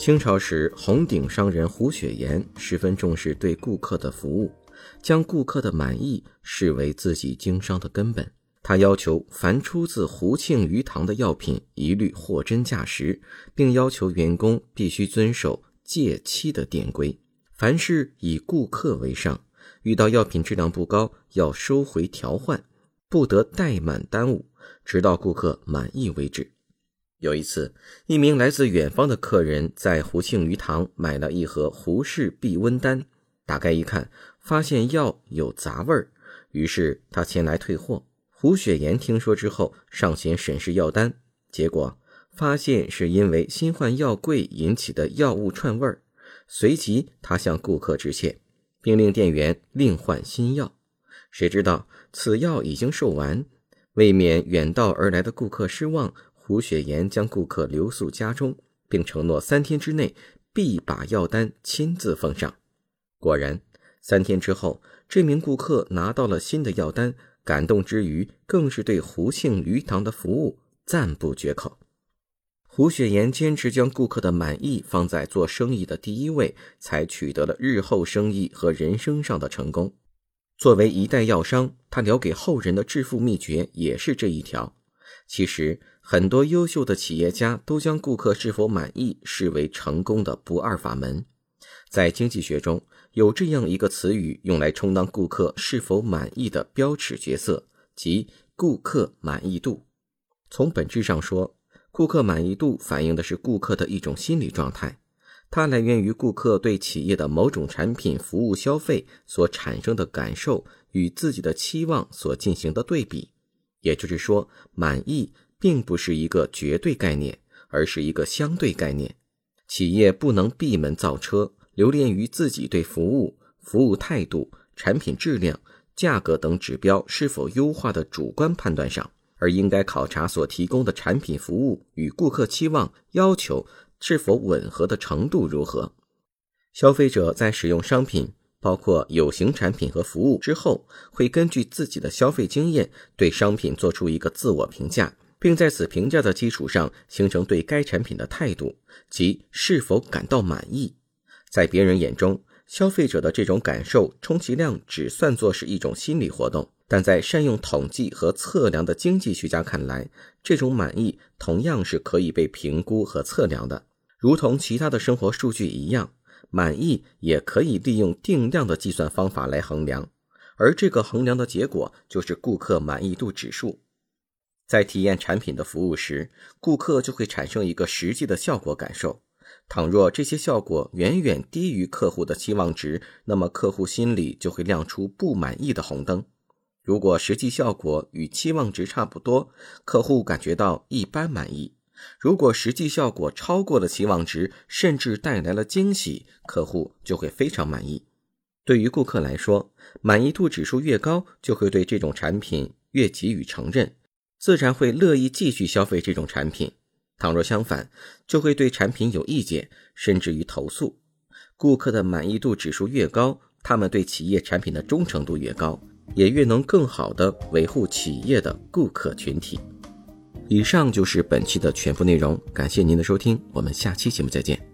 清朝时，红顶商人胡雪岩十分重视对顾客的服务，将顾客的满意视为自己经商的根本。他要求凡出自胡庆余堂的药品一律货真价实，并要求员工必须遵守戒期的典规，凡事以顾客为上。遇到药品质量不高，要收回调换，不得怠慢耽误，直到顾客满意为止。有一次，一名来自远方的客人在胡庆余堂买了一盒胡氏避瘟丹，打开一看，发现药有杂味儿，于是他前来退货。胡雪岩听说之后，上前审视药单，结果发现是因为新换药柜引起的药物串味儿。随即，他向顾客致歉，并令店员另换新药。谁知道此药已经售完，未免远道而来的顾客失望。胡雪岩将顾客留宿家中，并承诺三天之内必把药单亲自奉上。果然，三天之后，这名顾客拿到了新的药单，感动之余，更是对胡庆余堂的服务赞不绝口。胡雪岩坚持将顾客的满意放在做生意的第一位，才取得了日后生意和人生上的成功。作为一代药商，他留给后人的致富秘诀也是这一条。其实。很多优秀的企业家都将顾客是否满意视为成功的不二法门。在经济学中，有这样一个词语用来充当顾客是否满意的标尺角色，即顾客满意度。从本质上说，顾客满意度反映的是顾客的一种心理状态，它来源于顾客对企业的某种产品、服务消费所产生的感受与自己的期望所进行的对比。也就是说，满意。并不是一个绝对概念，而是一个相对概念。企业不能闭门造车，留恋于自己对服务、服务态度、产品质量、价格等指标是否优化的主观判断上，而应该考察所提供的产品服务与顾客期望要求是否吻合的程度如何。消费者在使用商品，包括有形产品和服务之后，会根据自己的消费经验，对商品做出一个自我评价。并在此评价的基础上形成对该产品的态度，即是否感到满意。在别人眼中，消费者的这种感受充其量只算作是一种心理活动；但在善用统计和测量的经济学家看来，这种满意同样是可以被评估和测量的，如同其他的生活数据一样，满意也可以利用定量的计算方法来衡量，而这个衡量的结果就是顾客满意度指数。在体验产品的服务时，顾客就会产生一个实际的效果感受。倘若这些效果远远低于客户的期望值，那么客户心里就会亮出不满意的红灯。如果实际效果与期望值差不多，客户感觉到一般满意；如果实际效果超过了期望值，甚至带来了惊喜，客户就会非常满意。对于顾客来说，满意度指数越高，就会对这种产品越给予承认。自然会乐意继续消费这种产品。倘若相反，就会对产品有意见，甚至于投诉。顾客的满意度指数越高，他们对企业产品的忠诚度越高，也越能更好的维护企业的顾客群体。以上就是本期的全部内容，感谢您的收听，我们下期节目再见。